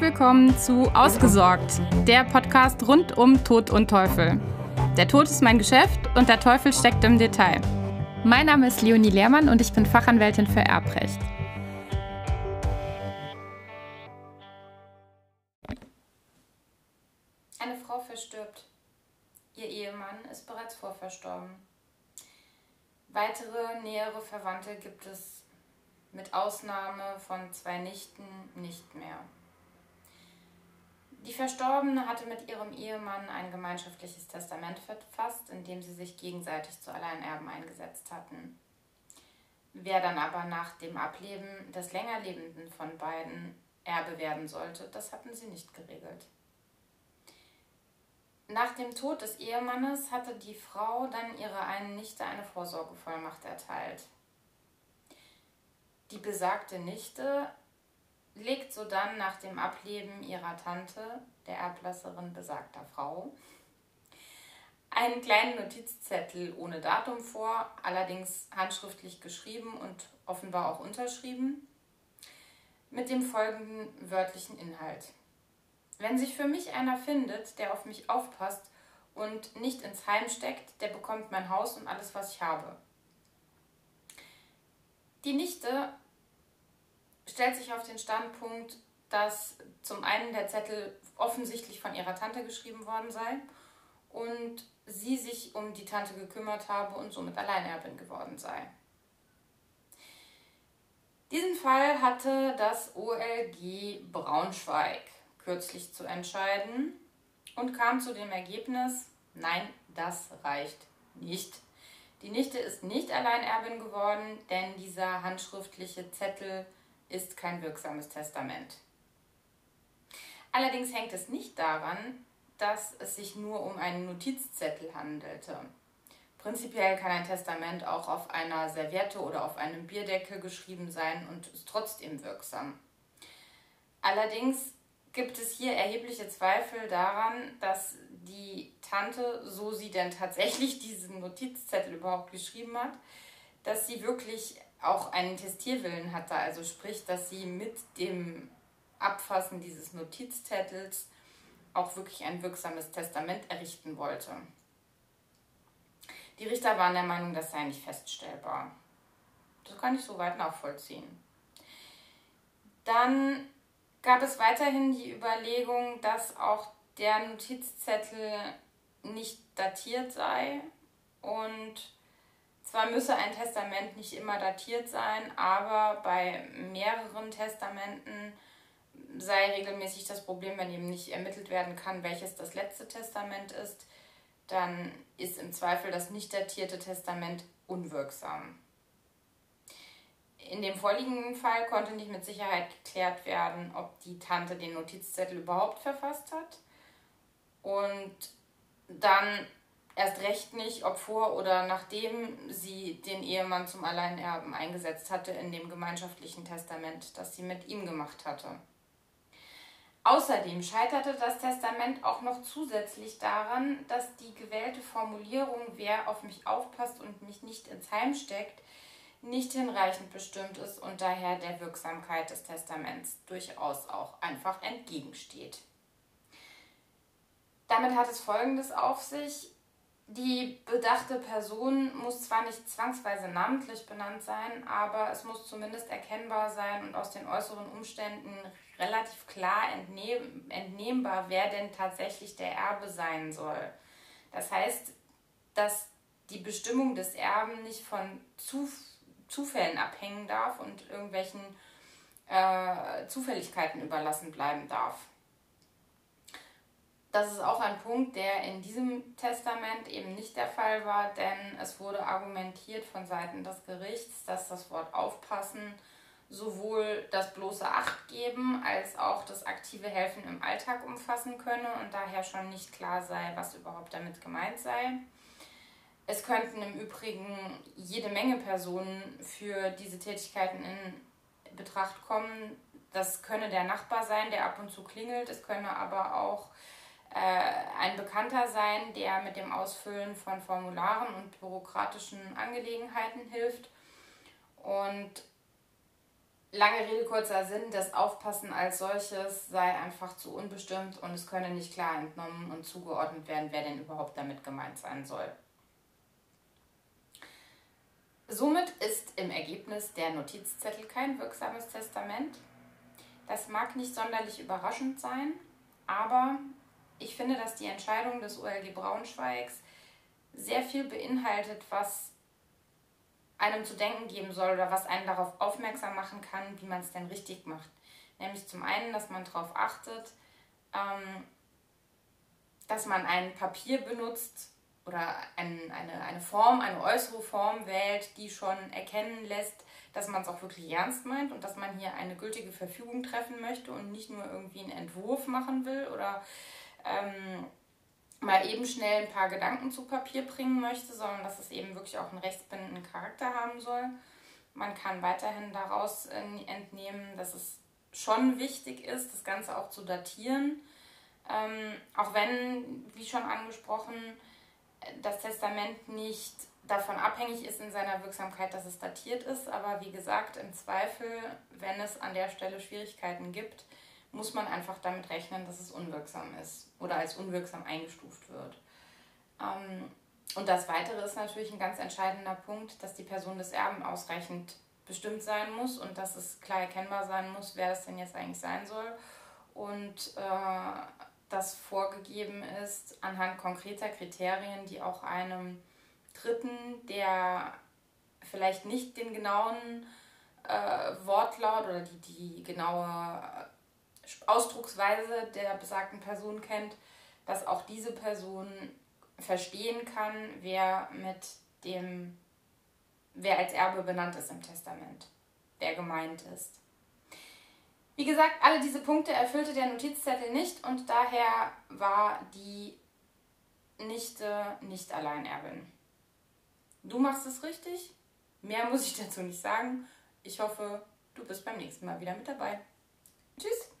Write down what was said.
Willkommen zu Ausgesorgt, der Podcast rund um Tod und Teufel. Der Tod ist mein Geschäft und der Teufel steckt im Detail. Mein Name ist Leonie Lehrmann und ich bin Fachanwältin für Erbrecht. Eine Frau verstirbt. Ihr Ehemann ist bereits vorverstorben. Weitere nähere Verwandte gibt es mit Ausnahme von zwei Nichten nicht mehr. Die Verstorbene hatte mit ihrem Ehemann ein gemeinschaftliches Testament verfasst, in dem sie sich gegenseitig zu Alleinerben eingesetzt hatten. Wer dann aber nach dem Ableben des Längerlebenden von beiden Erbe werden sollte, das hatten sie nicht geregelt. Nach dem Tod des Ehemannes hatte die Frau dann ihrer einen Nichte eine Vorsorgevollmacht erteilt. Die besagte Nichte legt sodann nach dem Ableben ihrer Tante, der Erblasserin besagter Frau, einen kleinen Notizzettel ohne Datum vor, allerdings handschriftlich geschrieben und offenbar auch unterschrieben, mit dem folgenden wörtlichen Inhalt. Wenn sich für mich einer findet, der auf mich aufpasst und nicht ins Heim steckt, der bekommt mein Haus und alles, was ich habe. Die Nichte stellt sich auf den Standpunkt, dass zum einen der Zettel offensichtlich von ihrer Tante geschrieben worden sei und sie sich um die Tante gekümmert habe und somit Alleinerbin geworden sei. Diesen Fall hatte das OLG Braunschweig kürzlich zu entscheiden und kam zu dem Ergebnis, nein, das reicht nicht. Die Nichte ist nicht Alleinerbin geworden, denn dieser handschriftliche Zettel ist kein wirksames Testament. Allerdings hängt es nicht daran, dass es sich nur um einen Notizzettel handelte. Prinzipiell kann ein Testament auch auf einer Serviette oder auf einem Bierdeckel geschrieben sein und ist trotzdem wirksam. Allerdings gibt es hier erhebliche Zweifel daran, dass die Tante, so sie denn tatsächlich diesen Notizzettel überhaupt geschrieben hat, dass sie wirklich auch einen Testierwillen hatte. Also sprich, dass sie mit dem Abfassen dieses Notizzettels auch wirklich ein wirksames Testament errichten wollte. Die Richter waren der Meinung, das sei nicht feststellbar. Das kann ich soweit nachvollziehen. Dann gab es weiterhin die Überlegung, dass auch der Notizzettel nicht datiert sei und zwar müsse ein Testament nicht immer datiert sein, aber bei mehreren Testamenten sei regelmäßig das Problem, wenn eben nicht ermittelt werden kann, welches das letzte Testament ist, dann ist im Zweifel das nicht datierte Testament unwirksam. In dem vorliegenden Fall konnte nicht mit Sicherheit geklärt werden, ob die Tante den Notizzettel überhaupt verfasst hat. Und dann erst recht nicht, ob vor oder nachdem sie den Ehemann zum Alleinerben eingesetzt hatte in dem gemeinschaftlichen Testament, das sie mit ihm gemacht hatte. Außerdem scheiterte das Testament auch noch zusätzlich daran, dass die gewählte Formulierung, wer auf mich aufpasst und mich nicht ins Heim steckt, nicht hinreichend bestimmt ist und daher der Wirksamkeit des Testaments durchaus auch einfach entgegensteht. Damit hat es Folgendes auf sich. Die bedachte Person muss zwar nicht zwangsweise namentlich benannt sein, aber es muss zumindest erkennbar sein und aus den äußeren Umständen relativ klar entnehmbar, wer denn tatsächlich der Erbe sein soll. Das heißt, dass die Bestimmung des Erben nicht von Zufällen abhängen darf und irgendwelchen äh, Zufälligkeiten überlassen bleiben darf das ist auch ein Punkt, der in diesem Testament eben nicht der Fall war, denn es wurde argumentiert von Seiten des Gerichts, dass das Wort aufpassen sowohl das bloße Achtgeben als auch das aktive Helfen im Alltag umfassen könne und daher schon nicht klar sei, was überhaupt damit gemeint sei. Es könnten im Übrigen jede Menge Personen für diese Tätigkeiten in Betracht kommen. Das könne der Nachbar sein, der ab und zu klingelt. Es könne aber auch ein Bekannter sein, der mit dem Ausfüllen von Formularen und bürokratischen Angelegenheiten hilft. Und lange Rede, kurzer Sinn, das Aufpassen als solches sei einfach zu unbestimmt und es könne nicht klar entnommen und zugeordnet werden, wer denn überhaupt damit gemeint sein soll. Somit ist im Ergebnis der Notizzettel kein wirksames Testament. Das mag nicht sonderlich überraschend sein, aber ich finde, dass die Entscheidung des OLG Braunschweigs sehr viel beinhaltet, was einem zu denken geben soll oder was einen darauf aufmerksam machen kann, wie man es denn richtig macht. Nämlich zum einen, dass man darauf achtet, ähm, dass man ein Papier benutzt oder ein, eine, eine Form, eine äußere Form wählt, die schon erkennen lässt, dass man es auch wirklich ernst meint und dass man hier eine gültige Verfügung treffen möchte und nicht nur irgendwie einen Entwurf machen will oder ähm, mal eben schnell ein paar Gedanken zu Papier bringen möchte, sondern dass es eben wirklich auch einen rechtsbindenden Charakter haben soll. Man kann weiterhin daraus entnehmen, dass es schon wichtig ist, das Ganze auch zu datieren. Ähm, auch wenn, wie schon angesprochen, das Testament nicht davon abhängig ist in seiner Wirksamkeit, dass es datiert ist. Aber wie gesagt, im Zweifel, wenn es an der Stelle Schwierigkeiten gibt, muss man einfach damit rechnen, dass es unwirksam ist oder als unwirksam eingestuft wird. Ähm, und das Weitere ist natürlich ein ganz entscheidender Punkt, dass die Person des Erben ausreichend bestimmt sein muss und dass es klar erkennbar sein muss, wer das denn jetzt eigentlich sein soll. Und äh, das vorgegeben ist anhand konkreter Kriterien, die auch einem Dritten, der vielleicht nicht den genauen äh, Wortlaut oder die, die genaue Ausdrucksweise der besagten Person kennt, dass auch diese Person verstehen kann, wer mit dem, wer als Erbe benannt ist im Testament, wer gemeint ist. Wie gesagt, alle diese Punkte erfüllte der Notizzettel nicht und daher war die Nichte nicht Alleinerbin. Du machst es richtig. Mehr muss ich dazu nicht sagen. Ich hoffe, du bist beim nächsten Mal wieder mit dabei. Tschüss.